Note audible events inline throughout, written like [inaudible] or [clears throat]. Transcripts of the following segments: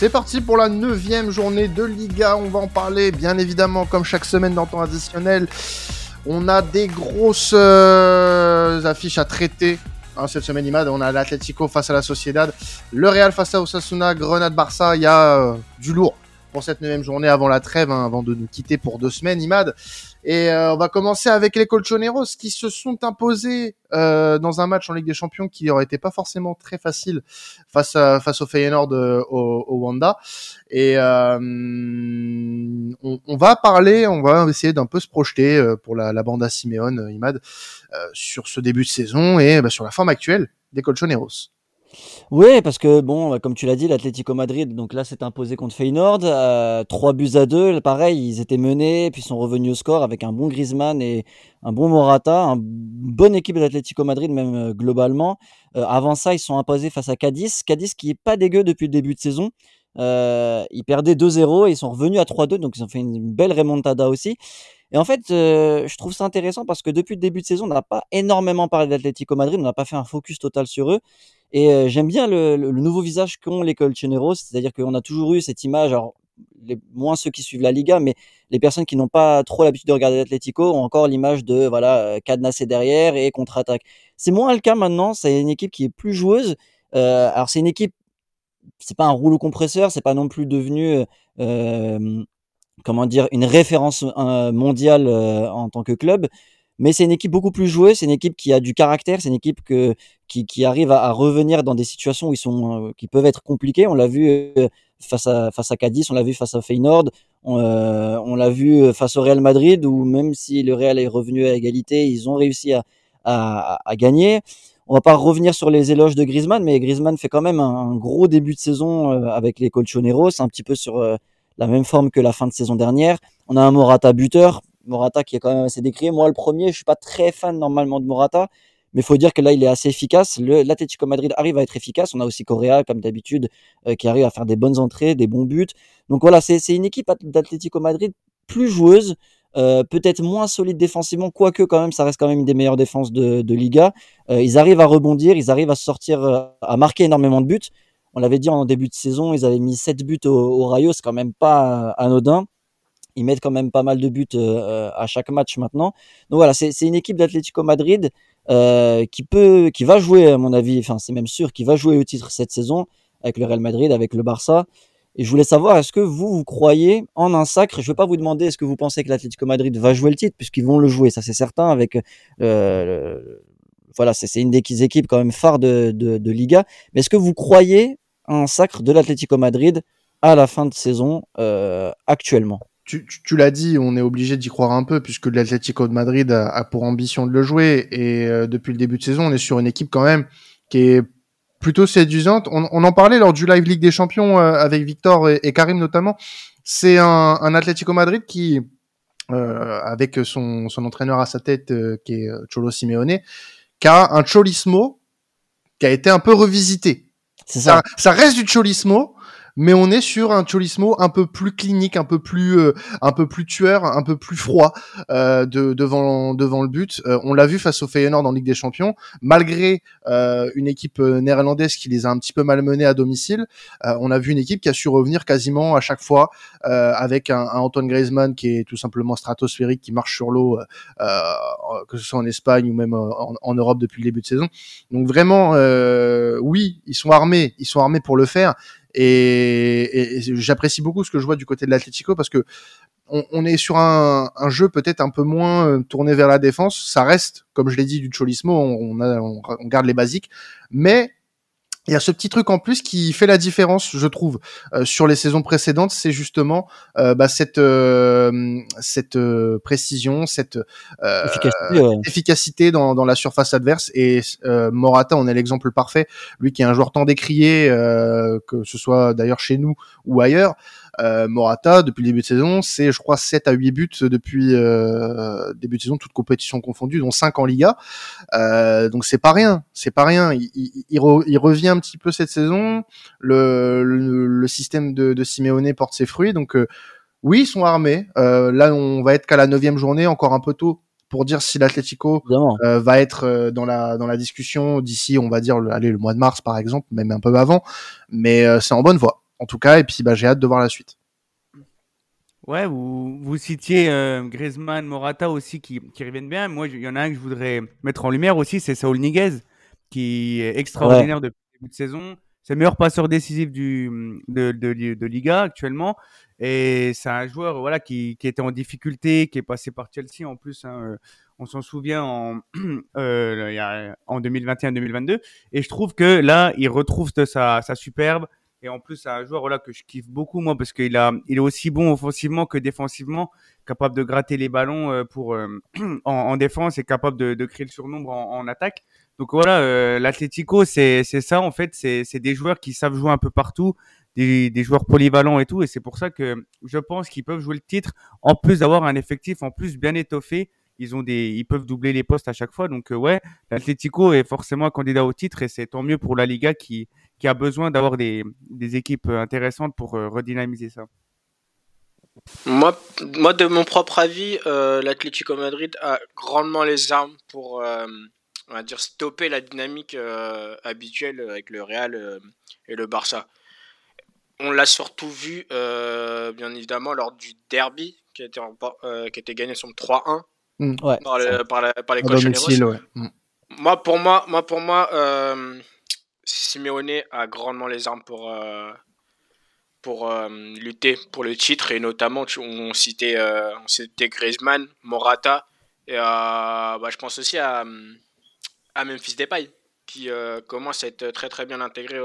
C'est parti pour la neuvième journée de Liga. On va en parler, bien évidemment, comme chaque semaine dans temps additionnel. On a des grosses euh, affiches à traiter. Hein, cette semaine, Imad, on a l'Atlético face à la Sociedad, le Real face à Osasuna, Grenade-Barça. Il y a euh, du lourd pour cette neuvième journée avant la trêve, hein, avant de nous quitter pour deux semaines, Imad. Et euh, on va commencer avec les Colchoneros qui se sont imposés euh, dans un match en Ligue des Champions qui aurait été pas forcément très facile face à, face au Feyenoord euh, au, au, Wanda. Et euh, on, on, va parler, on va essayer d'un peu se projeter euh, pour la, la bande à Simeone, Imad, sur ce début de saison et bah, sur la forme actuelle des Colchoneros. Oui, parce que bon, comme tu l'as dit, l'Atlético Madrid, donc là, s'est imposé contre Feyenoord, euh, 3 buts à 2. Pareil, ils étaient menés, puis sont revenus au score avec un bon Griezmann et un bon Morata, une bonne équipe de Madrid, même euh, globalement. Euh, avant ça, ils sont imposés face à Cadiz. Cadiz qui est pas dégueu depuis le début de saison. Euh, ils perdaient 2-0 et ils sont revenus à 3-2, donc ils ont fait une belle remontada aussi. Et en fait, euh, je trouve ça intéressant parce que depuis le début de saison, on n'a pas énormément parlé d'Atlético Madrid, on n'a pas fait un focus total sur eux. Et euh, j'aime bien le, le, le, nouveau visage qu'ont les Colchoneros, c'est-à-dire qu'on a toujours eu cette image, alors les, moins ceux qui suivent la Liga, mais les personnes qui n'ont pas trop l'habitude de regarder l'Atlético ont encore l'image de voilà euh, cadenassé derrière et contre-attaque. C'est moins le cas maintenant, c'est une équipe qui est plus joueuse. Euh, alors c'est une équipe, c'est pas un rouleau compresseur, c'est pas non plus devenu euh, comment dire une référence euh, mondiale euh, en tant que club, mais c'est une équipe beaucoup plus jouée, c'est une équipe qui a du caractère, c'est une équipe qui, arrive à, revenir dans des situations où sont, euh, qui peuvent être compliquées. On l'a vu euh, face à, face à Cadiz, on l'a vu face à Feyenoord, on, euh, l'a vu face au Real Madrid, où même si le Real est revenu à égalité, ils ont réussi à, à gagner. On va pas revenir sur les éloges de Griezmann, mais Griezmann fait quand même un, gros début de saison euh, avec les Colchoneros, un petit peu sur la même forme que la fin de saison dernière. On a un Morata buteur, Morata qui est quand même assez décrié. Moi, le premier, je suis pas très fan normalement de Morata, mais faut dire que là, il est assez efficace. L'Atlético Madrid arrive à être efficace. On a aussi Correa, comme d'habitude, euh, qui arrive à faire des bonnes entrées, des bons buts. Donc voilà, c'est une équipe d'Atlético Madrid plus joueuse, euh, peut-être moins solide défensivement, quoique quand même, ça reste quand même une des meilleures défenses de, Liga. Euh, ils arrivent à rebondir, ils arrivent à sortir, euh, à marquer énormément de buts. On l'avait dit en début de saison, ils avaient mis 7 buts au, au Rayo, c'est quand même pas anodin ils mettent quand même pas mal de buts à chaque match maintenant. Donc voilà, c'est une équipe d'Atlético Madrid qui peut, qui va jouer à mon avis, enfin c'est même sûr, qui va jouer au titre cette saison avec le Real Madrid, avec le Barça. Et je voulais savoir, est-ce que vous, vous croyez en un sacre? Je ne vais pas vous demander est-ce que vous pensez que l'Atlético Madrid va jouer le titre, puisqu'ils vont le jouer, ça c'est certain, avec euh, voilà, c'est une des équipes quand même phares de, Liga. Mais est-ce que vous croyez en un sacre de l'Atlético Madrid à la fin de saison euh, actuellement? Tu, l'as dit, on est obligé d'y croire un peu puisque l'Atlético de Madrid a, a, pour ambition de le jouer. Et euh, depuis le début de saison, on est sur une équipe quand même qui est plutôt séduisante. On, on en parlait lors du live Ligue des Champions euh, avec Victor et, et, Karim notamment. C'est un, un Atlético Madrid qui, euh, avec son, son entraîneur à sa tête, euh, qui est Cholo Simeone, qui a un cholismo qui a été un peu revisité. Ça. ça. ça. reste du cholismo, mais on est sur un Cholismo un peu plus clinique, un peu plus, euh, un peu plus tueur, un peu plus froid euh, de, devant, devant le but. Euh, on l'a vu face au Feyenoord en Ligue des Champions, malgré euh, une équipe euh, néerlandaise qui les a un petit peu malmenés à domicile. on a vu une équipe qui a su revenir quasiment à chaque fois avec un, un, Antoine Griezmann qui est tout simplement stratosphérique, qui marche sur l'eau, que ce soit en Espagne ou même en, en, Europe depuis le début de saison. Donc vraiment, oui, ils sont armés, ils sont armés pour le faire. Et, j'apprécie beaucoup ce que je vois du côté de l'Atlético parce que on, est sur un, jeu peut-être un peu moins euh, tourné vers la défense. Ça reste, comme je l'ai dit, du Cholismo, on, on garde les basiques, mais il y a ce petit truc en plus qui fait la différence, je trouve, euh, sur les saisons précédentes, c'est justement euh, bah, cette euh, cette euh, précision, cette efficacité, ouais. efficacité dans, dans, la surface adverse. Et Morata, on est l'exemple parfait. Lui qui est un joueur tant décrié, que ce soit d'ailleurs chez nous ou ailleurs. Euh, Morata, depuis le début de saison, c'est je crois 7 à 8 buts depuis euh, début de saison, toutes compétitions confondues, dont 5 en Liga. Euh, donc c'est pas rien, c'est pas rien. Il, il, il, re, il, revient un petit peu cette saison. Le, le, le système de, de, Simeone porte ses fruits. Donc euh, oui, ils sont armés. Euh, là, on va être qu'à la neuvième journée, encore un peu tôt pour dire si l'Atlético euh, va être euh, dans la dans la discussion d'ici, on va dire, allez, le mois de mars par exemple, même un peu avant. Mais euh, c'est en bonne voie en tout cas. Et puis, bah, j'ai hâte de voir la suite. Ouais, vous, vous citiez euh, Griezmann, Morata aussi qui, qui reviennent bien. Moi, il y en a un que je voudrais mettre en lumière aussi, c'est Saul Niguez, qui est extraordinaire depuis le début de saison. C'est le meilleur passeur décisif du, de, de, Liga actuellement. Et c'est un joueur voilà, qui, qui, était en difficulté, qui est passé par Chelsea en plus. Hein, euh, on s'en souvient en, [clears throat] euh, en 2021-2022. Et je trouve que là, il retrouve sa, sa superbe. Et en plus, c'est un joueur voilà, que je kiffe beaucoup, moi, parce qu'il a, il est aussi bon offensivement que défensivement, capable de gratter les ballons euh, pour, euh, [clears throat] en, en, défense et capable de, de créer le surnombre en, en attaque. Donc voilà, euh, l'Atlético, c'est ça, en fait. C'est des joueurs qui savent jouer un peu partout, des, des joueurs polyvalents et tout. Et c'est pour ça que je pense qu'ils peuvent jouer le titre, en plus d'avoir un effectif en plus bien étoffé. Ils, ont des, ils peuvent doubler les postes à chaque fois. Donc ouais, l'Atlético est forcément un candidat au titre et c'est tant mieux pour la Liga qui, qui a besoin d'avoir des, des, équipes intéressantes pour euh, redynamiser ça. Moi, moi, de mon propre avis, euh, l'Atlético Madrid a grandement les armes pour, euh, on va dire, stopper la dynamique euh, habituelle avec le Real euh, et le Barça. On l'a surtout vu, euh, bien évidemment, lors du derby qui a été, qui a été gagné sur 3-1 mmh, ouais, par, le, par, la, par les Colchoneros. Ouais. Mmh. Moi, pour moi, moi, pour moi Simeone a grandement les armes pour, euh, pour euh, lutter pour le titre et notamment on citait, euh, on citait Griezmann, Morata et bah, je pense aussi à, à Memphis Depay qui commence à être très très bien intégré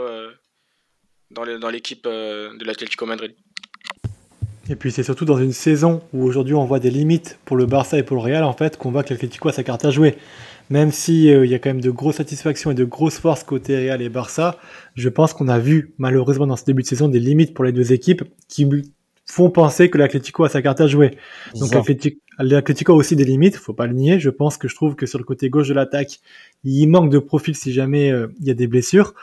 dans l'équipe de l'Atlético Madrid. Et puis c'est surtout dans une saison où aujourd'hui on voit des limites pour le Barça et pour le Real en fait qu'on voit que l'Atlético a sa carte à jouer même s'il euh, il y a quand même de grosses satisfactions et de grosses forces côté Real et Barça, je pense qu'on a vu malheureusement dans ce début de saison des limites pour les deux équipes qui font penser que l'Atlético a sa carte à jouer. Donc l'Atlético a aussi des limites, faut pas le nier. Je pense que je trouve que sur le côté gauche de l'attaque, il manque de profil si jamais euh, il y a des blessures.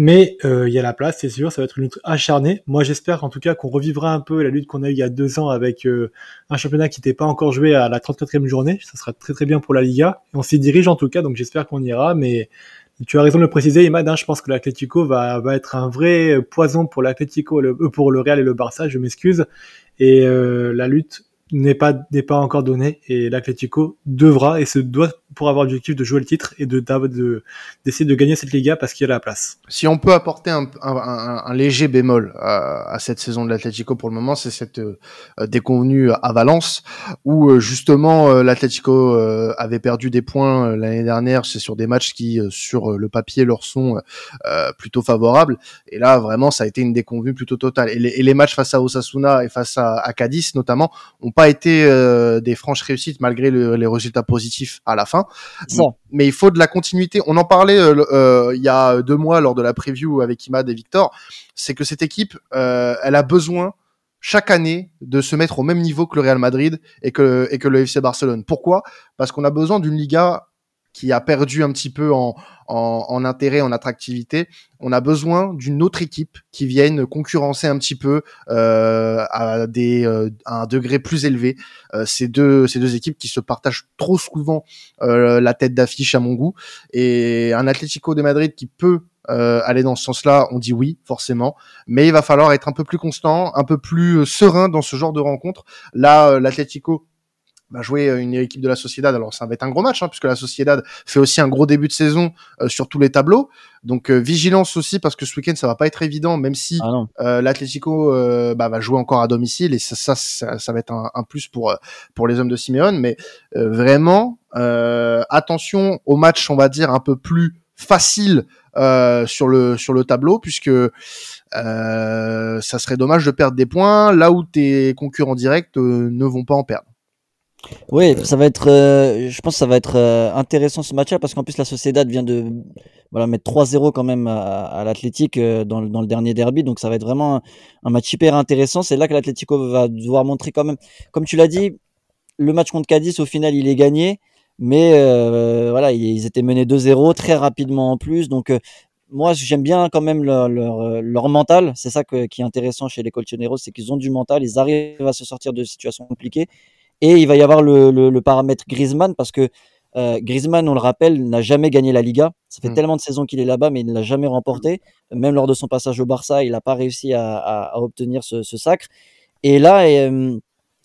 Mais euh, il y a la place, c'est sûr, ça va être une lutte acharnée. Moi, j'espère en tout cas qu'on revivra un peu la lutte qu'on a eue il y a deux ans avec euh, un championnat qui n'était pas encore joué à la 34e journée. Ça sera très très bien pour la Liga. on s'y dirige en tout cas, donc j'espère qu'on ira. Mais tu as raison de le préciser, Imad. Hein, je pense que l'Atlético va, va être un vrai poison pour l'Atlético, euh, pour le Real et le Barça. Je m'excuse. Et la lutte n'est pas n'est pas encore donné et l'Atlético devra et se doit pour avoir l'objectif de jouer le titre et de d'essayer de, de, gagner cette Liga parce qu'il y a la place. Si on peut apporter un, léger bémol à, cette saison de l'Atlético pour le moment, c'est cette euh, déconvenue à Valence où euh, justement euh, l'Atlético euh, avait perdu des points l'année dernière, c'est sur des matchs qui sur le papier leur sont plutôt favorables. Et là vraiment ça a été une déconvenue plutôt totale. Et les, et les matchs face à Osasuna et face à, à Cadiz notamment ont pas été euh, des franches réussites malgré le, les résultats positifs à la fin. Bon. Mais il faut de la continuité. On en parlait euh, euh, il y a deux mois lors de la preview avec Imad et Victor. C'est que cette équipe, elle a besoin chaque année de se mettre au même niveau que le Real Madrid et que, et que le FC Barcelone. Pourquoi? Parce qu'on a besoin d'une Liga qui a perdu un petit peu en, en, en intérêt, en attractivité. On a besoin d'une autre équipe qui vienne concurrencer un petit peu euh, à, des, euh, à un degré plus élevé euh, ces deux ces deux équipes qui se partagent trop souvent euh, la tête d'affiche à mon goût. Et un Atlético de Madrid qui peut euh, aller dans ce sens-là, on dit oui, forcément. Mais il va falloir être un peu plus constant, un peu plus euh, serein dans ce genre de rencontre. Là, euh, l'Atlético va jouer euh, une équipe de la Sociedad. Alors ça va être un gros match, hein, puisque la Sociedad fait aussi un gros début de saison euh, sur tous les tableaux. Donc euh, vigilance aussi, parce que ce week-end ça va pas être évident, même si ah euh, l'Atlético bah, va jouer encore à domicile, et ça, ça, ça, ça va être un, un, plus pour pour les hommes de Simeone. Mais vraiment, attention au match, on va dire un peu plus facile sur le sur le tableau, puisque ça serait dommage de perdre des points là où tes concurrents directs ne vont pas en perdre. Oui, ça va être, euh, je pense que ça va être euh, intéressant ce match-là parce qu'en plus la Sociedad vient de voilà, mettre 3-0 quand même à, à euh, dans, dans, le dernier derby, donc ça va être vraiment un, un match hyper intéressant. C'est là que l'Atlético va devoir montrer quand même, comme tu l'as dit, le match contre Cadiz au final il est gagné, mais euh, voilà, ils étaient menés 2-0 très rapidement en plus, donc moi j'aime bien quand même leur, leur, leur mental, c'est ça que, qui est intéressant chez les Colchoneros, c'est qu'ils ont du mental, ils arrivent à se sortir de situations compliquées et il va y avoir le, le, le paramètre Griezmann parce que Euh, Griezmann, on le rappelle, n'a jamais gagné la Liga. Ça fait Mm. tellement de saisons qu'il est là-bas, mais il ne l'a jamais remporté. Même lors de son passage au Barça, il n'a pas réussi à, à- à obtenir ce, ce sacre. Et là, euh,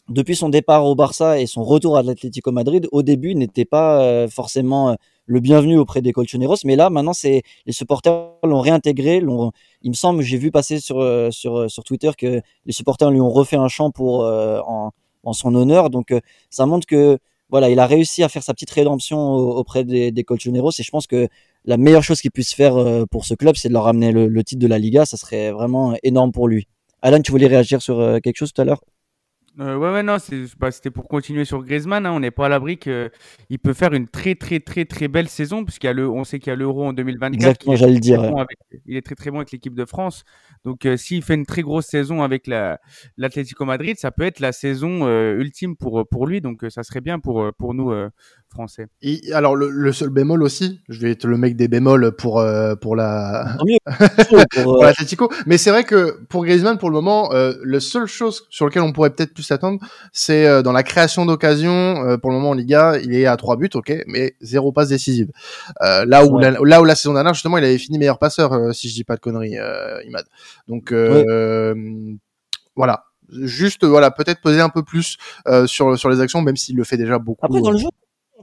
depuis son départ au Barça et son retour à l'Atlético Madrid, au début, n'était pas euh, forcément euh, le bienvenu auprès des Colchoneros. Mais là, maintenant, c'est les supporters l'ont réintégré. l'ont- il me semble, j'ai vu passer sur, euh, sur, euh, sur Twitter que les supporters lui ont refait un chant pour, euh, en, en son honneur. Donc, euh, ça montre que voilà, il a réussi à faire sa petite rédemption au- auprès des, des Colchoneros. Et je pense que la meilleure chose qu'il puisse faire euh, pour ce club, c'est de leur ramener le, le titre de la Liga. Ça serait vraiment énorme pour lui. Alan, tu voulais réagir sur euh, quelque chose tout à l'heure? Euh, ouais, ouais, non, c'est- bah, c'était pour continuer sur Griezmann. hein, on n'est pas à l'abri qu'il peut faire une très, très, très, très belle saison, puisqu'il y a le, on sait qu'il y a l'Euro en 2024. Exactement, il est j'allais le très dire. bon ouais. avec- il est très, très bon avec l'équipe de France. Donc, euh, s'il fait une très grosse saison avec la- l'Atlético Madrid, ça peut être la saison euh, ultime pour, pour lui. Donc, euh, ça serait bien pour, euh, pour nous, euh, Français. Et- alors le, le seul bémol aussi, je vais être le mec des bémols pour euh, pour la. [laughs] Pour, euh, l'Atlético, mais c'est vrai que pour Griezmann pour le moment, euh, la seule chose sur laquelle on pourrait peut-être plus s'attendre, c'est euh, dans la création d'occasions. euh, pour le moment en Liga, il est à trois buts, ok, mais zéro passe décisive. Euh, là où Ouais. la, là où la saison dernière justement, il avait fini meilleur passeur, euh, si je dis pas de conneries, euh, Imad. Donc euh, voilà. Juste voilà, peut-être poser un peu plus euh, sur sur les actions, même s'il le fait déjà beaucoup. Après, dans le jeu,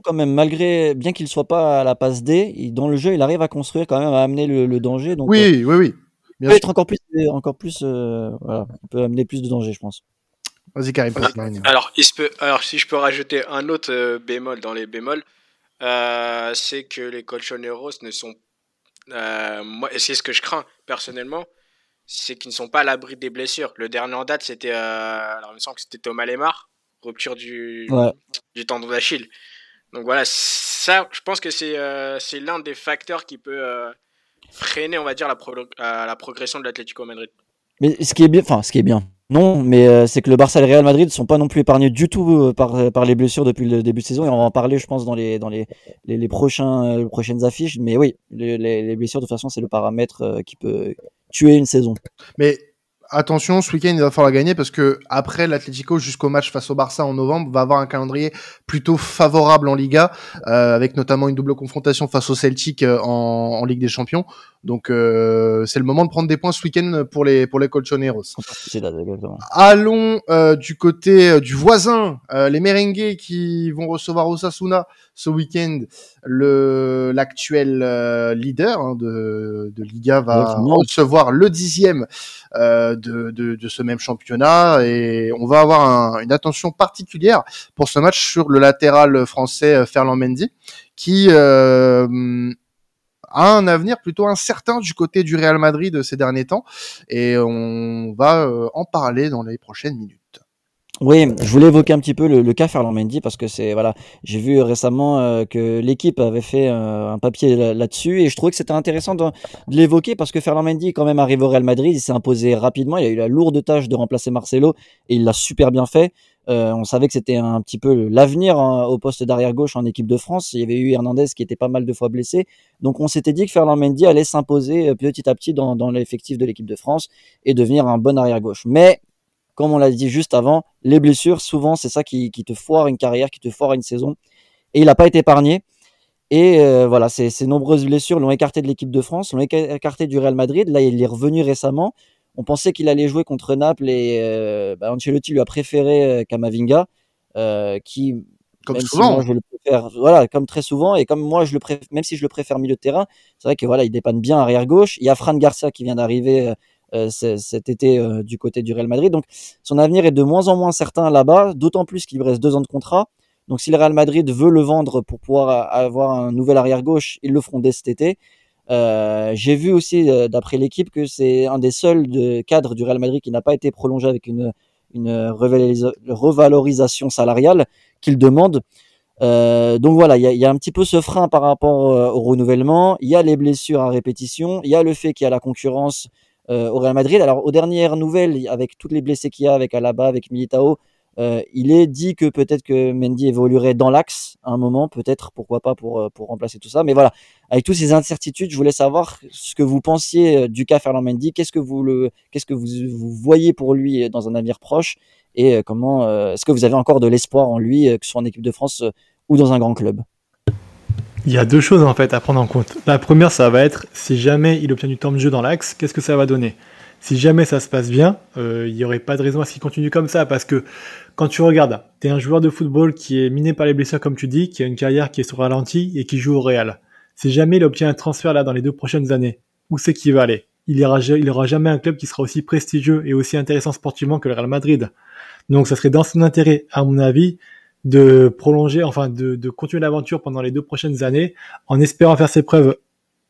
quand même, malgré, bien qu'il soit pas à la passe D, il- dans le jeu, il arrive à construire quand même, à amener le, le danger. Donc, euh, Oui, oui, oui. il Bien peut sûr. être encore plus, encore plus, euh, voilà, il peut amener plus de danger, je pense. Vas-y Karim. Alors, il se peut, alors, si je peux rajouter un autre euh, bémol dans les bémols, euh, c'est que les colchoneros ne sont. euh, moi, et c'est ce que je crains personnellement, c'est qu'ils ne sont pas à l'abri des blessures. Le dernier en date, c'était. euh, alors, il me semble que c'était Thomas Lemar, rupture du, Ouais. du tendon d'Achille. Donc voilà, ça, je pense que c'est euh, c'est l'un des facteurs qui peut euh, freiner, on va dire, la, pro- euh, la progression de l'Atlético Madrid. Mais ce qui est bien, enfin, ce qui est bien, non, mais euh, c'est que le Barça et le Real Madrid ne sont pas non plus épargnés du tout euh, par, par les blessures depuis le début de saison, et on va en parler, je pense, dans les, dans les, les, les prochains, prochaines affiches. Mais oui, les, les, les blessures, de toute façon, c'est le paramètre euh, qui peut tuer une saison. Mais attention, ce week-end, il va falloir gagner parce que après l'Atlético jusqu'au match face au Barça en novembre, va avoir un calendrier plutôt favorable en Liga, euh, avec notamment une double confrontation face au Celtic euh, en, en Ligue des Champions. Donc euh, c'est le moment de prendre des points ce week-end pour les pour les Colchoneros. Allons euh, du côté euh, du voisin, euh, les Merengues qui vont recevoir Osasuna ce week-end. Le l'actuel euh, leader hein, de, de Liga va recevoir le dixième euh, de, de, de ce même championnat et on va avoir un- une attention particulière pour ce match sur le latéral français Ferland Mendy qui euh, a un avenir plutôt incertain du côté du Real Madrid ces derniers temps et on va euh, en parler dans les prochaines minutes. Oui, je voulais évoquer un petit peu le, le cas Ferland Mendy parce que c'est voilà, j'ai vu récemment euh, que l'équipe avait fait euh, un papier là- là-dessus et je trouvais que c'était intéressant de, de l'évoquer parce que Ferland Mendy quand même arrivé au Real Madrid, il s'est imposé rapidement, il a eu la lourde tâche de remplacer Marcelo et il l'a super bien fait. Euh, on savait que c'était un petit peu l'avenir hein, au poste d'arrière gauche en équipe de France. Il y avait eu Hernandez qui était pas mal de fois blessé, donc on s'était dit que Ferland Mendy allait s'imposer euh, petit à petit dans, dans l'effectif de l'équipe de France et devenir un bon arrière gauche. Mais comme on l'a dit juste avant, les blessures, souvent, c'est ça qui, qui te foire une carrière, qui te foire une saison. Et il n'a pas été épargné. Et euh, voilà, ces, ces nombreuses blessures l'ont écarté de l'équipe de France, l'ont éca- écarté du Real Madrid. Là, il est revenu récemment. On pensait qu'il allait jouer contre Naples et euh, bah, Ancelotti lui a préféré Kamavinga, euh, qui, Comme même si souvent. moi, je le préfère, voilà, comme très souvent, et comme moi je le préfère, même si je le préfère milieu de terrain, c'est vrai que voilà, il dépanne bien arrière gauche. Il y a Fran Garcia qui vient d'arriver cet été euh, du côté du Real Madrid, donc son avenir est de moins en moins certain là-bas, d'autant plus qu'il lui reste deux ans de contrat. Donc si le Real Madrid veut le vendre pour pouvoir avoir un nouvel arrière gauche, ils le feront dès cet été. Euh, J'ai vu aussi, euh, d'après l'équipe, que c'est un des seuls cadres du Real Madrid qui n'a pas été prolongé avec une, une revalorisa- revalorisation salariale qu'il demande. Euh, donc voilà, il y y a un petit peu ce frein par rapport euh, au renouvellement. Il y a les blessures à répétition. Il y a le fait qu'il y a la concurrence euh, au Real Madrid. Alors aux dernières nouvelles, avec toutes les blessés qu'il y a, avec Alaba, avec Militao, euh, il est dit que peut-être que Mendy évoluerait dans l'axe à un moment, peut-être, pourquoi pas pour, euh, pour remplacer tout ça. Mais voilà, avec toutes ces incertitudes, je voulais savoir ce que vous pensiez euh, du cas Ferland Mendy. Qu'est-ce que vous le, qu'est-ce que vous, vous voyez pour lui dans un avenir proche? Et euh, comment, euh, est-ce que vous avez encore de l'espoir en lui, euh, que ce soit en équipe de France euh, ou dans un grand club? Il y a deux choses en fait à prendre en compte. La première, ça va être si jamais il obtient du temps de jeu dans l'axe, qu'est-ce que ça va donner? Si jamais ça se passe bien, euh, il n'y aurait pas de raison à ce qu'il continue comme ça parce que quand tu regardes, tu es un joueur de football qui est miné par les blessures comme tu dis, qui a une carrière qui est sur ralenti et qui joue au Real. Si jamais il obtient un transfert là dans les deux prochaines années, où c'est qu'il va aller? Il n'y aura jamais un club qui sera aussi prestigieux et aussi intéressant sportivement que le Real Madrid. Donc ça serait dans son intérêt, à mon avis, de prolonger, enfin de, de continuer l'aventure pendant les deux prochaines années, en espérant faire ses preuves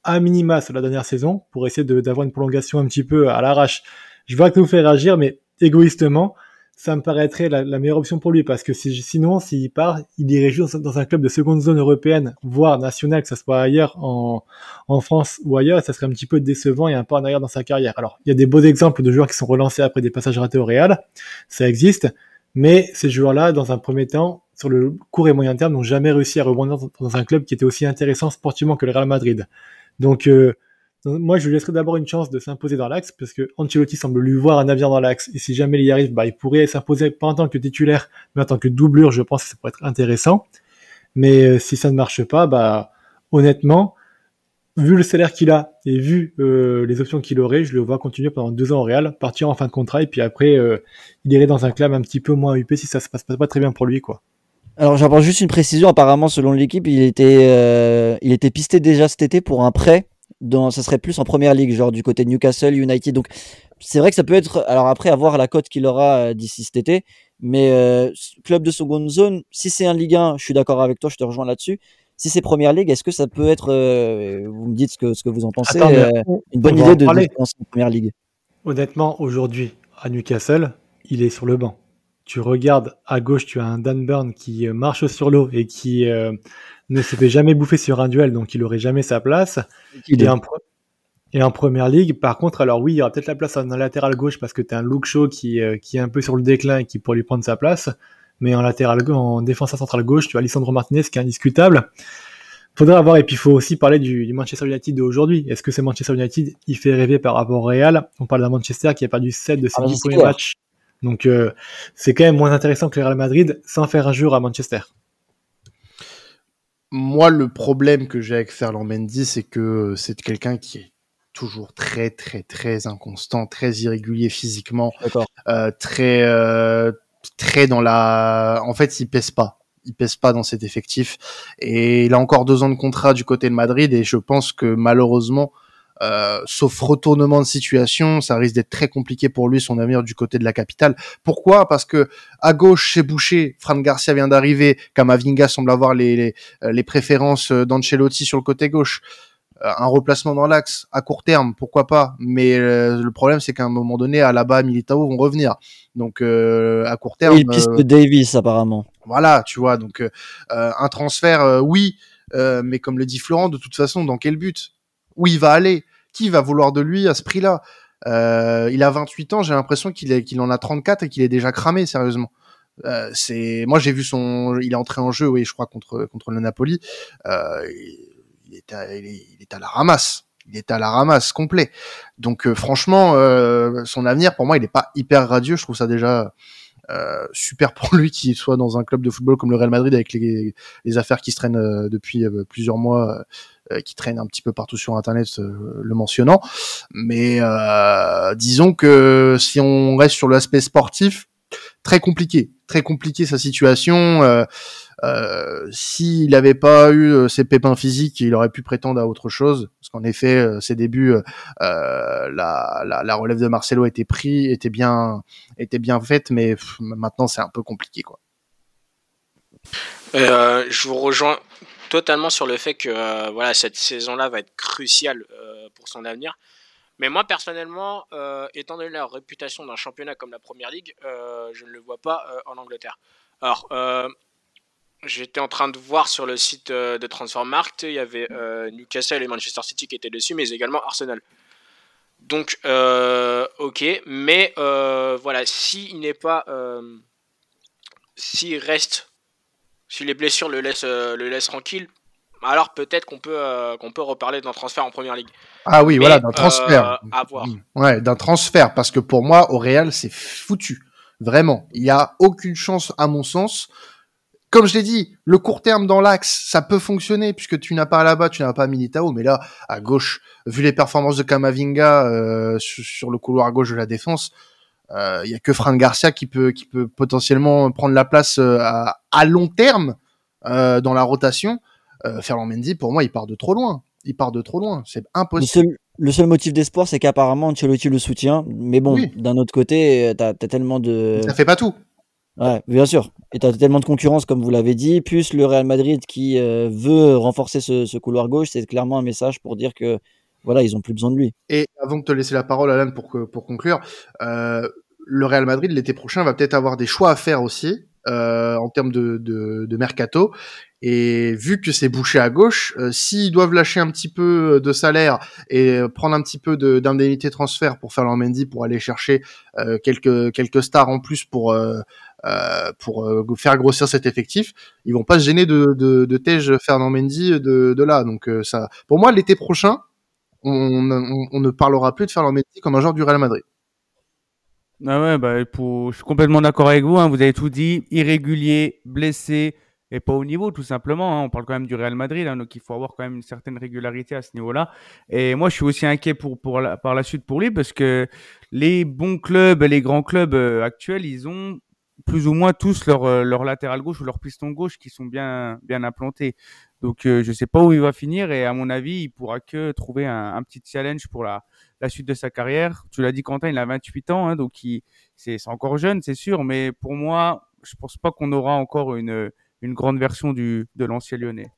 à minima sur la dernière saison, pour essayer d'avoir une prolongation un petit peu à l'arrache. Je vois que nous fait réagir, mais égoïstement, ça me paraîtrait la, meilleure option pour lui parce que sinon, s'il part, il irait jouer dans, un club de seconde zone européenne, voire nationale, que ce soit ailleurs en, en France ou ailleurs, et ça serait un petit peu décevant et un pas en arrière dans sa carrière. Alors, il y a des beaux exemples de joueurs qui sont relancés après des passages ratés au Real, ça existe, mais ces joueurs-là, dans un premier temps, sur le court et moyen terme, n'ont jamais réussi à rebondir dans un club qui était aussi intéressant sportivement que le Real Madrid. Donc, euh, moi, je lui laisserai d'abord une chance de s'imposer dans l'axe, parce que Ancelotti semble lui voir un navire dans l'axe, et si jamais il y arrive, bah, il pourrait s'imposer pas en tant que titulaire, mais en tant que doublure, je pense que ça pourrait être intéressant. Mais euh, si ça ne marche pas, bah, honnêtement, vu le salaire qu'il a et vu euh, les options qu'il aurait, je le vois continuer pendant deux ans au Real, partir en fin de contrat, et puis après, il irait dans un club un petit peu moins UP si ça se passe pas très bien pour lui, quoi. Alors j'apporte juste une précision, apparemment selon l'équipe, il était, il était pisté déjà cet été pour un prêt dans, ça serait plus en première ligue, genre du côté de Newcastle, United. Donc, c'est vrai que ça peut être, alors après, avoir la cote qu'il aura euh, d'ici cet été, mais euh, club de seconde zone, si c'est un Ligue 1, je suis d'accord avec toi, je te rejoins là-dessus. Si c'est première ligue, est-ce que ça peut être, euh, vous me dites ce que, ce que vous en pensez, une bonne idée de, de en première ligue? Honnêtement, aujourd'hui, à Newcastle, il est sur le banc. Tu regardes à gauche, tu as un Dan Burn qui marche sur l'eau et qui ne s'était jamais bouffé sur un duel, donc il aurait jamais sa place. Et en, et en, première ligue, par contre, alors oui, il y aura peut-être la place en latéral gauche parce que tu as un look show qui, euh, qui est un peu sur le déclin et qui pourrait lui prendre sa place. Mais en latéral, en défense à centrale gauche, tu as Alessandro Martinez qui est indiscutable. Faudrait voir, et puis il faut aussi parler du, Manchester United d'aujourd'hui. Est-ce que c'est Manchester United Il fait rêver par rapport au Real? On parle d'un Manchester qui a perdu 7 de ses 10 ah, premiers matchs. Donc euh, c'est quand même moins intéressant que le Real Madrid sans faire un jour à Manchester moi, le problème que j'ai avec Ferland Mendy, c'est que c'est quelqu'un qui est toujours très, très, très inconstant, très irrégulier physiquement, euh, très, euh, très dans la. En fait, il pèse pas. Il pèse pas dans cet effectif. Et il a encore deux ans de contrat du côté de Madrid. Et je pense que malheureusement, euh, sauf retournement de situation, ça risque d'être très compliqué pour lui son avenir du côté de la capitale. Pourquoi? Parce que à gauche chez Boucher, Fran Garcia vient d'arriver, Kamavinga semble avoir les, les, euh, les préférences euh, d'Ancelotti sur le côté gauche. Un replacement dans l'axe à court terme, pourquoi pas? Mais le problème, c'est qu'à un moment donné, à Alaba, Militao vont revenir. Donc à court terme. il piste Davis apparemment. Voilà, tu vois. Donc un transfert, oui, mais comme le dit Florent, de toute façon, dans quel but? Où il va aller qui va vouloir de lui à ce prix-là. Euh, Il a 28 ans, j'ai l'impression qu'il en a 34 et qu'il est déjà cramé sérieusement. Euh, c'est moi j'ai vu son il est entré en jeu oui je crois contre contre le Napoli. Euh, il, est à, la ramasse. Il est à la ramasse complet. Donc franchement son avenir pour moi il est pas hyper radieux. Je trouve ça déjà super pour [laughs] lui qu'il soit dans un club de football comme le Real Madrid avec les, les affaires qui se traînent depuis plusieurs mois qui traîne un petit peu partout sur Internet euh, le mentionnant. Mais euh, disons que si on reste sur l'aspect sportif, très compliqué, très compliqué sa situation. Euh, s'il n'avait pas eu ses pépins physiques, il aurait pu prétendre à autre chose. Parce qu'en effet, ses débuts, euh, la, relève de Marcelo était pris, était bien, était bien faite, mais maintenant c'est un peu compliqué, quoi. je vous rejoins totalement sur le fait que euh, voilà, cette saison-là va être cruciale euh, pour son avenir. Mais moi, personnellement, euh, étant donné la réputation d'un championnat comme la Première Ligue, je ne le vois pas en Angleterre. Alors, j'étais en train de voir sur le site de Transfermarkt, il y avait Newcastle et Manchester City qui étaient dessus, mais également Arsenal. Donc, ok, mais voilà, s'il n'est pas. s'il reste si les blessures le laissent, euh, le laissent tranquille, alors peut-être qu'on peut, euh, qu'on peut reparler d'un transfert en première ligue. Ah oui, voilà, d'un transfert. Euh, à voir. Ouais, d'un transfert, parce que pour moi, au Real, c'est foutu. Vraiment. Il n'y a aucune chance, à mon sens. comme je l'ai dit, le court terme dans l'axe, ça peut fonctionner puisque tu n'as pas là-bas, tu n'as pas Militao, mais là à gauche, vu les performances de Kamavinga euh, sur le couloir gauche de la défense, il euh, y a que Fran Garcia qui peut qui peut potentiellement prendre la place euh, à, à long terme euh, dans la rotation. Ferland Mendy, pour moi, il part de trop loin. Il part de trop loin. C'est impossible. Le seul, le seul motif d'espoir, c'est qu'apparemment Ancelotti le soutient. Mais bon, Oui. d'un autre côté, t'as as tellement de. Ça fait pas tout. Ouais, bien sûr. Et t'as tellement de concurrence, comme vous l'avez dit, plus le Real Madrid qui euh, veut renforcer ce, ce couloir gauche, c'est clairement un message pour dire que voilà, ils ont plus besoin de lui. Et avant de te laisser la parole, Alan, pour, que, pour conclure, euh, le Real Madrid, l'été prochain, va peut-être avoir des choix à faire aussi euh, en termes de, de, de mercato. Et vu que c'est bouché à gauche, euh, s'ils doivent lâcher un petit peu de salaire et prendre un petit peu de- d'indemnité transfert pour faire Mendy, pour aller chercher euh, quelques, quelques stars en plus pour, euh, euh, pour faire grossir cet effectif, ils vont pas se gêner de, de, de Tej Fernand Mendy de, de là. Donc ça, pour moi, l'été prochain, on, ne parlera plus de Ferland Mendy comme un joueur du Real Madrid. Ah ouais, bah, pour... je suis complètement d'accord avec vous. hein, Vous avez tout dit. Irrégulier, blessé et pas au niveau, tout simplement. hein. On parle quand même du Real Madrid, hein, donc il faut avoir quand même une certaine régularité à ce niveau-là. Et moi, je suis aussi inquiet pour, pour la- par la suite pour lui parce que les bons clubs, les grands clubs euh, actuels, ils ont plus ou moins tous leur, euh, leur latéral gauche ou leur piston gauche qui sont bien, bien implantés. Donc, euh, je sais pas où il va finir et à mon avis, il pourra que trouver un, petit challenge pour la, suite de sa carrière. Tu l'as dit, Quentin, il a 28 ans, hein, donc c'est encore jeune, c'est sûr, mais pour moi, je pense pas qu'on aura encore une, une grande version du, de l'ancien lyonnais.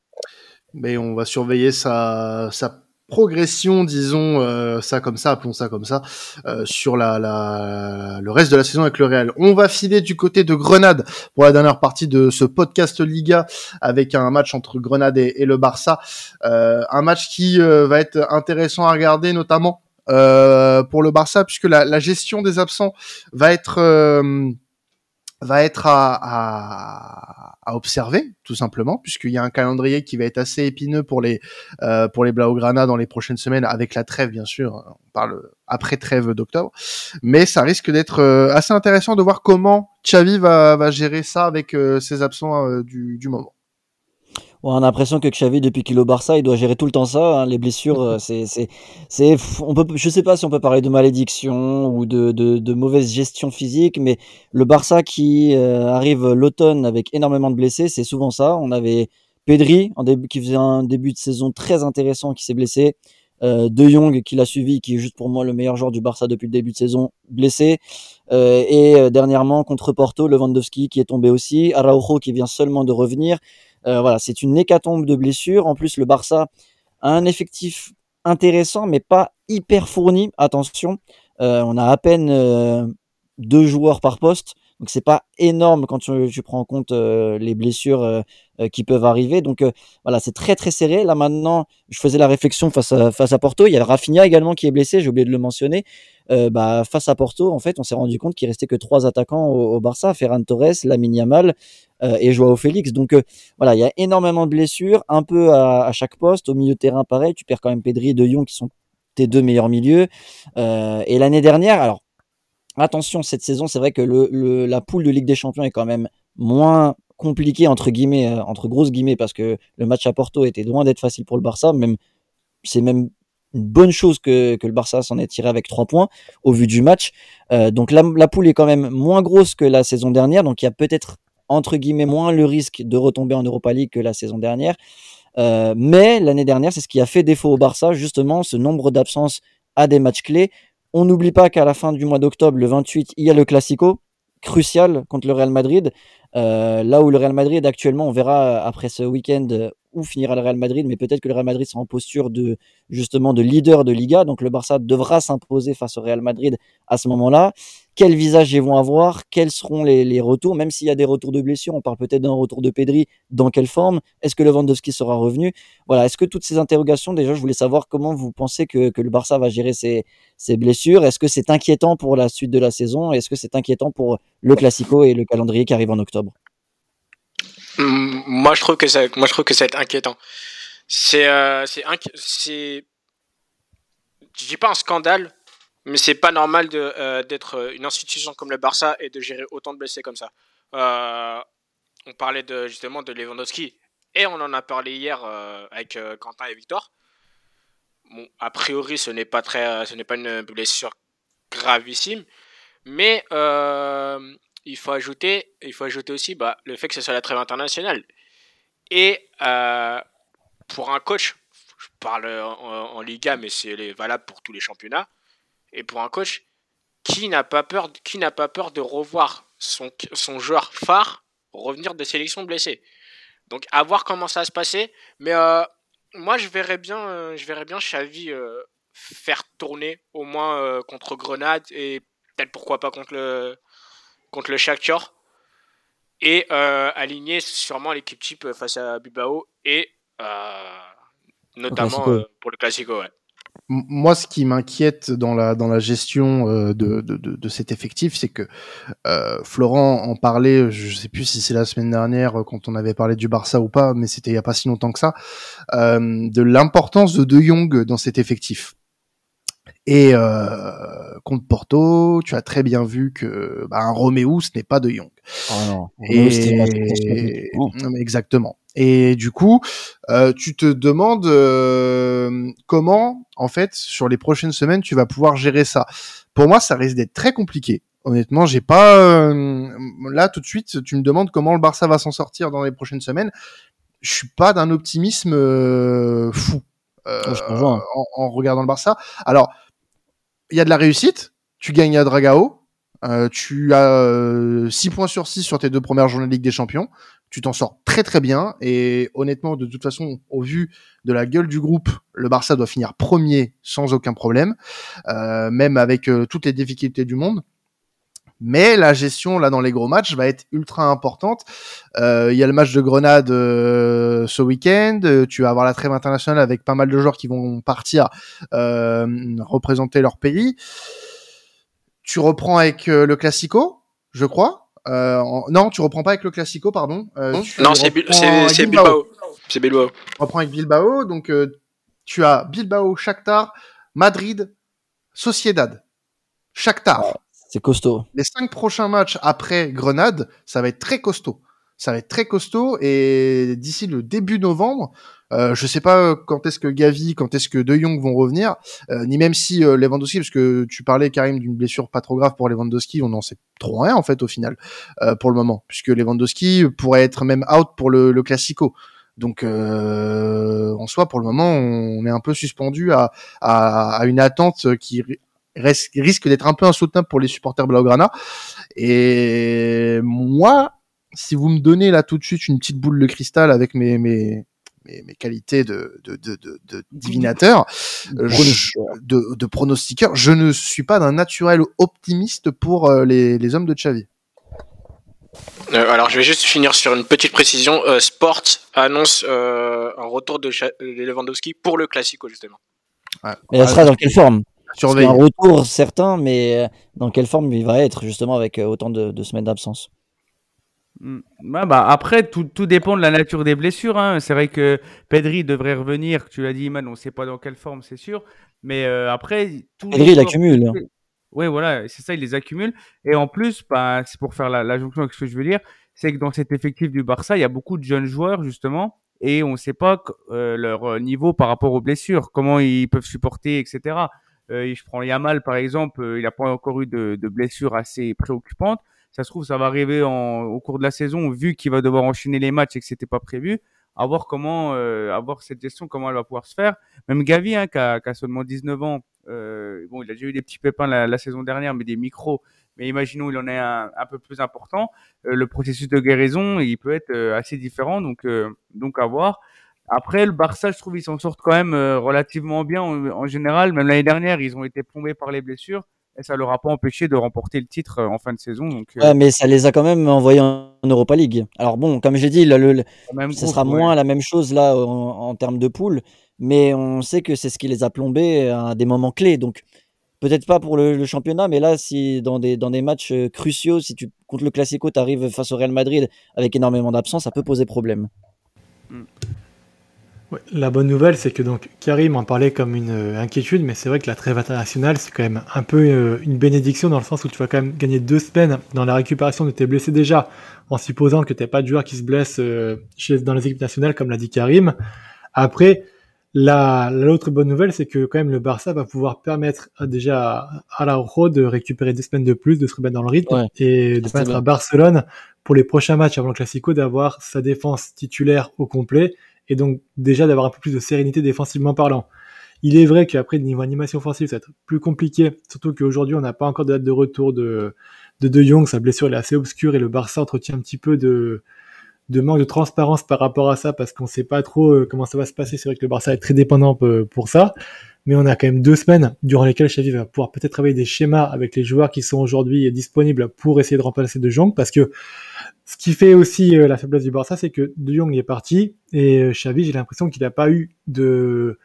Mais on va surveiller sa, sa progression, disons euh, ça comme ça, appelons ça comme ça, euh, sur la, le reste de la saison avec le Real. On va filer du côté de Grenade pour la dernière partie de ce podcast Liga avec un match entre Grenade et, le Barça. Euh, un match qui va être intéressant à regarder, notamment pour le Barça, puisque la, gestion des absents va être va être à, à observer tout simplement puisqu'il y a un calendrier qui va être assez épineux pour les euh, pour les Blaugrana dans les prochaines semaines avec la trêve bien sûr on parle après trêve d'octobre. Mais ça risque d'être euh, assez intéressant de voir comment Xavi va, va gérer ça avec euh, ses absents euh, du, moment on a l'impression que Xavi, depuis qu'il est au Barça, il doit gérer tout le temps ça. hein. Les blessures, euh, [laughs] c'est, c'est, c'est, on peut, je sais pas si on peut parler de malédiction ou de, de, de mauvaise gestion physique, mais le Barça qui euh, arrive l'automne avec énormément de blessés, c'est souvent ça. On avait Pedri en début, qui faisait un début de saison très intéressant, qui s'est blessé. Euh, de Jong qui l'a suivi, qui est juste pour moi le meilleur joueur du Barça depuis le début de saison, blessé. Euh, et euh, dernièrement contre Porto, Lewandowski qui est tombé aussi, Araujo qui vient seulement de revenir. Euh, voilà, c'est une hécatombe de blessures. En plus, le Barça a un effectif intéressant, mais pas hyper fourni. Attention, euh, on a à peine euh, deux joueurs par poste, donc c'est pas énorme quand tu, prends en compte les blessures qui peuvent arriver. Donc voilà, c'est très très serré. Là maintenant, je faisais la réflexion face à Porto. Il y a Rafinha également qui est blessé. J'ai oublié de le mentionner. Bah, face à Porto, en fait, on s'est rendu compte qu'il restait que trois attaquants au, Barça Ferran Torres, Lamine Yamal et Joao Félix. Donc euh, voilà, il y a énormément de blessures, un peu à, chaque poste. Au milieu de terrain, pareil, tu perds quand même Pedri et De Jong qui sont tes deux meilleurs milieux. Euh, et l'année dernière, alors attention, cette saison, c'est vrai que le, la poule de Ligue des Champions est quand même moins compliquée entre guillemets, euh, entre grosses guillemets, parce que le match à Porto était loin d'être facile pour le Barça. Même c'est même une bonne chose que, que le Barça s'en ait tiré avec trois points au vu du match. Euh, donc la, la poule est quand même moins grosse que la saison dernière, donc il y a peut-être entre guillemets moins le risque de retomber en Europa League que la saison dernière. Euh, mais l'année dernière, c'est ce qui a fait défaut au Barça, justement, ce nombre d'absences à des matchs clés. On n'oublie pas qu'à la fin du mois d'octobre, le 28, il y a le Classico, crucial contre le Real Madrid. Euh, là où le Real Madrid, actuellement, on verra après ce week-end où finira le Real Madrid, mais peut-être que le Real Madrid sera en posture de justement de leader de Liga. Donc le Barça devra s'imposer face au Real Madrid à ce moment-là. Quel visage ils vont avoir? Quels seront les, retours? Même s'il y a des retours de blessures, on parle peut-être d'un retour de Pedri. Dans quelle forme? Est-ce que Lewandowski sera revenu? Voilà. Est-ce que toutes ces interrogations, déjà, je voulais savoir comment vous pensez que, que le Barça va gérer ses, ses blessures? Est-ce que c'est inquiétant pour la suite de la saison? Est-ce que c'est inquiétant pour le Classico et le calendrier qui arrive en octobre? Moi, je trouve que ça, moi, je trouve que ça va être inquiétant. C'est, euh, c'est, c'est, je dis pas un scandale, mais c'est pas normal de, euh, d'être une institution comme le Barça et de gérer autant de blessés comme ça. Euh, on parlait justement de Lewandowski et on en a parlé hier avec Quentin et Victor. A priori, ce n'est pas très, ce n'est pas une blessure gravissime, mais il faut ajouter, il faut ajouter aussi bah, le fait que ce soit la trêve internationale. Et pour un coach, je parle en, Liga, mais c'est valable pour tous les championnats. Et pour un coach, qui n'a pas peur, qui n'a pas peur de revoir son, son joueur phare revenir de sélection blessé. Donc à voir comment ça va se passer. Mais euh, moi je verrais bien, euh, je verrais bien Xavi euh, faire tourner au moins contre Grenade et peut-être pourquoi pas contre le contre le Shakhtar et aligner sûrement l'équipe type face à Bilbao et notamment pour le Classico. Ouais moi, ce qui m'inquiète dans la dans la gestion euh, de, de, de, cet effectif, c'est que euh, Florent en parlait. Je sais plus si c'est la semaine dernière euh, quand on avait parlé du Barça ou pas, mais c'était il y a pas si longtemps que ça, euh, de l'importance de De Jong dans cet effectif. Et euh, contre Porto, tu as très bien vu que bah, un Roméo, ce n'est pas De Jong. Oh non. Et... Exactement. Et du coup, euh, tu te demandes euh, comment, en fait, sur les prochaines semaines, tu vas pouvoir gérer ça. Pour moi, ça risque d'être très compliqué. Honnêtement, j'ai pas euh, là tout de suite. Tu me demandes comment le Barça va s'en sortir dans les prochaines semaines. Je suis pas d'un optimisme fou en, en, regardant le Barça. Alors, il y a de la réussite. Tu gagnes à Dragao. Euh, tu as 6 points sur 6 sur tes deux premières journées de Ligue des Champions tu t'en sors très très bien. Et honnêtement, de toute façon, au vu de la gueule du groupe, le Barça doit finir premier sans aucun problème, euh, même avec euh, toutes les difficultés du monde. Mais la gestion là dans les gros matchs va être ultra importante. Euh, il y a le match de Grenade ce week-end. Tu vas avoir la trêve internationale avec pas mal de joueurs qui vont partir représenter leur pays. Tu reprends avec le Classico, je crois. Euh, non, tu reprends pas avec le Classico, pardon. Euh, non, c'est Bilbao. C'est Bilbao. Tu reprends avec Bilbao. Donc, euh, tu as Bilbao, Shakhtar, Madrid, Sociedad. Shakhtar. C'est costaud. Les cinq prochains matchs après Grenade, ça va être très costaud. Ça va être très costaud et d'ici le début novembre, euh, je sais pas euh, quand est-ce que Gavi, quand est-ce que De Jong vont revenir, euh, ni même si euh, Lewandowski, parce que tu parlais Karim d'une blessure pas trop grave pour Lewandowski, on n'en sait trop rien en fait au final pour le moment, puisque Lewandowski pourrait être même out pour le, Classico. Donc en soi, pour le moment, on est un peu suspendu à une attente qui risque d'être un peu insoutenable pour les supporters Blaugrana. Et moi, si vous me donnez là tout de suite une petite boule de cristal avec mes, mes, mes, qualités de, de, de, de divinateur, euh, de, de pronostiqueur, je ne suis pas d'un naturel optimiste pour euh, les, les hommes de Xavi. Euh, alors, je vais juste finir sur une petite précision. Sport annonce un retour de, Lewandowski pour le Classico, justement. Ouais. Mais elle sera dans quelle forme? Un retour certain, mais dans quelle forme il va être, justement, avec autant de, de semaines d'absence? Mm. bah, après, tout, tout, dépend de la nature des blessures. Hein. C'est vrai que Pedri devrait revenir. Tu l'as dit, Iman, on ne sait pas dans quelle forme, c'est sûr. Mais euh, après. Pedri, il accumule. Oui, voilà, c'est ça, il les accumule. Et en plus, bah, c'est pour faire la, la, jonction avec ce que je veux dire, c'est que dans cet effectif du Barça, il y a beaucoup de jeunes joueurs, justement, et on ne sait pas euh, leur euh, niveau par rapport aux blessures, comment ils peuvent supporter, etc. Euh, je prends Yamal, par exemple, il n'a pas encore eu de, de blessures assez préoccupantes ça se trouve, ça va arriver en, au cours de la saison, vu qu'il va devoir enchaîner les matchs et que c'était pas prévu. À voir comment, euh, à voir cette gestion, comment elle va pouvoir se faire. Même Gavi, hein, qui, a, qui a seulement 19 ans, euh, bon, il a déjà eu des petits pépins la, la, saison dernière, mais des micros. Mais imaginons, il en est un, un peu plus important. Euh, le processus de guérison, il peut être euh, assez différent, donc, euh, donc à voir. Après, le Barça, je trouve, ils s'en sortent quand même relativement bien en, en général. Même l'année dernière, ils ont été plombés par les blessures et ça leur a pas empêché de remporter le titre euh, en fin de saison. Donc, euh, mais ça les a quand même envoyés en Europa League. Alors bon, comme j'ai dit, le, le, ce sera moins la même chose là en, termes de poule, mais on sait que c'est ce qui les a plombés à des moments clés. Donc peut-être pas pour le, championnat, mais là, si dans des, dans des matchs euh, cruciaux, si tu contre le Classico, tu arrives face au Real Madrid avec énormément d'absence, ça peut poser problème. Mm. La bonne nouvelle, c'est que donc Karim en parlait comme une euh, inquiétude, mais c'est vrai que la trêve internationale, c'est quand même un peu euh, une bénédiction dans le sens où tu vas quand même gagner deux semaines dans la récupération de tes blessés déjà, en supposant que tu pas de joueurs qui se blessent euh, chez, dans les équipes nationales, comme l'a dit Karim. Après, la, l'autre bonne nouvelle, c'est que quand même le Barça va pouvoir permettre déjà à, la Ro de récupérer deux semaines de plus, de se remettre dans le rythme et de permettre à Barcelone pour les prochains matchs avant le Classico d'avoir sa défense titulaire au complet et donc déjà d'avoir un peu plus de sérénité défensivement parlant. Il est vrai qu'après, niveau animation offensive, ça va être plus compliqué, surtout qu'aujourd'hui, on n'a pas encore de date de retour de de, de Jong, sa blessure est assez obscure et le Barça entretient un petit peu de, de manque de transparence par rapport à ça parce qu'on sait pas trop euh, comment ça va se passer. C'est vrai que le Barça est très dépendant pour ça, mais on a quand même deux semaines durant lesquelles Xavi va pouvoir peut-être travailler des schémas avec les joueurs qui sont aujourd'hui disponibles pour essayer de remplacer De Jong parce que ce qui fait aussi euh, la faiblesse du Barça, c'est que De Jong est parti et euh, Xavi, j'ai l'impression qu'il n'a pas eu de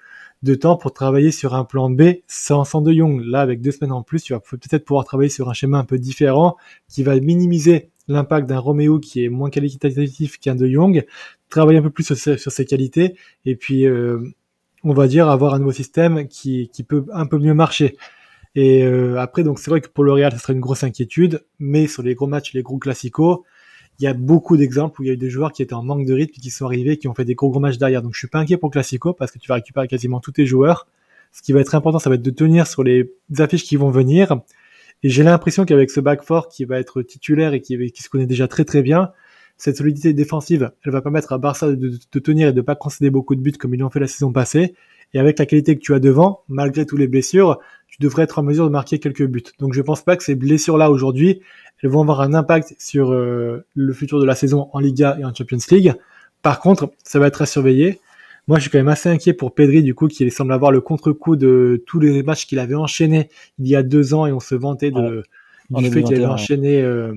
de temps pour travailler sur un plan B sans, sans De Jong. Là, avec deux semaines en plus, tu vas peut-être pouvoir travailler sur un schéma un peu différent qui va minimiser l'impact d'un Roméo qui est moins qualitatif qu'un De Jong, travailler un peu plus sur, sur ses qualités et puis euh, on va dire avoir un nouveau système qui, qui peut un peu mieux marcher. Et après, donc c'est vrai que pour le Real, ce serait une grosse inquiétude, mais sur les gros matchs, les gros classicos, il y a beaucoup d'exemples où il y a eu des joueurs qui étaient en manque de rythme, qui sont arrivés, qui ont fait des gros gros matchs derrière. Donc je suis pas inquiet pour Classico parce que tu vas récupérer quasiment tous tes joueurs. Ce qui va être important, ça va être de tenir sur les affiches qui vont venir. Et j'ai l'impression qu'avec ce back four qui va être titulaire et qui, se connaît déjà très très bien, cette solidité défensive, elle va permettre à Barça de, tenir et de pas concéder beaucoup de buts comme ils l'ont fait la saison passée. Et avec la qualité que tu as devant, malgré toutes les blessures, tu devrais être en mesure de marquer quelques buts. Donc je pense pas que ces blessures-là aujourd'hui, elles vont avoir un impact sur euh, le futur de la saison en Liga et en Champions League. Par contre, ça va être à surveiller. Moi, je suis quand même assez inquiet pour Pedri, du coup, qui semble avoir le contre-coup de tous les matchs qu'il avait enchaînés il y a deux ans et on se vantait de, du fait qu'il avait enchaîné euh,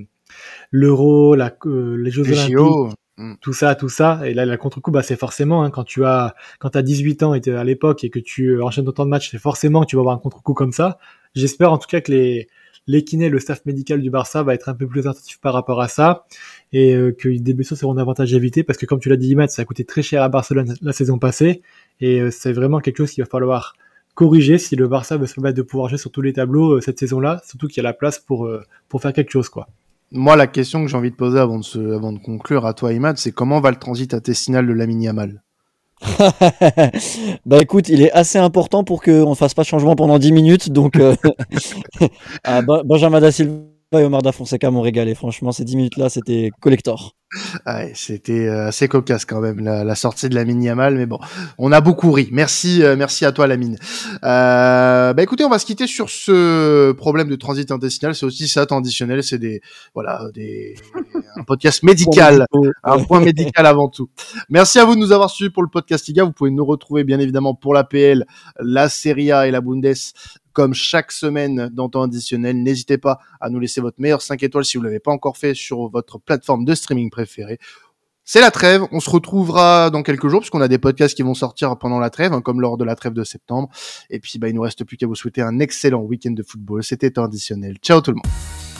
l'Euro, euh, les Jeux Olympiques, mm. tout ça, tout ça. Et là, le contre-coup, bah, c'est forcément, hein, quand tu as, quand as 18 ans et à l'époque et que tu enchaînes autant de matchs, c'est forcément que tu vas avoir un contre-coup comme ça. J'espère en tout cas que les, les kinés, le staff médical du Barça va être un peu plus attentif par rapport à ça et euh, que des blessures seront davantage évitées parce que comme tu l'as dit, Imad, ça a coûté très cher à Barcelone la saison passée et euh, c'est vraiment quelque chose qu'il va falloir corriger si le Barça veut se permettre de pouvoir jouer sur tous les tableaux euh, cette saison-là, surtout qu'il y a la place pour pour faire quelque chose quoi. Moi, la question que j'ai envie de poser avant de, se, avant de conclure à toi, Imad, c'est comment va le transit intestinal de Lamine Yamal? [laughs] bah écoute, il est assez important pour qu'on ne fasse pas changement pendant 10 minutes. Donc, euh, [laughs] Benjamin Da Silva et Omar Da Fonseca m'ont régalé. Franchement, ces 10 minutes-là, c'était collector. Ouais, c'était euh, assez cocasse quand même la, sortie de la mine Yamal, mais bon, on a beaucoup ri. Merci, euh, merci à toi Lamine. Euh, bah écoutez, on va se quitter sur ce problème de transit intestinal. C'est aussi ça traditionnel, c'est des voilà des un podcast médical, [laughs] un point médical avant tout. Merci à vous de nous avoir suivis pour le podcast Liga. Vous pouvez nous retrouver bien évidemment pour la PL, la Serie A et la Bundes comme chaque semaine dans temps additionnel. N'hésitez pas à nous laisser votre meilleur 5 étoiles si vous l'avez pas encore fait sur votre plateforme de streaming préférée. C'est la trêve, on se retrouvera dans quelques jours puisqu'on a des podcasts qui vont sortir pendant la trêve, hein, comme lors de la trêve de septembre. Et puis bah, il nous reste plus qu'à vous souhaiter un excellent week-end de football. C'était temps additionnel. Ciao tout le monde.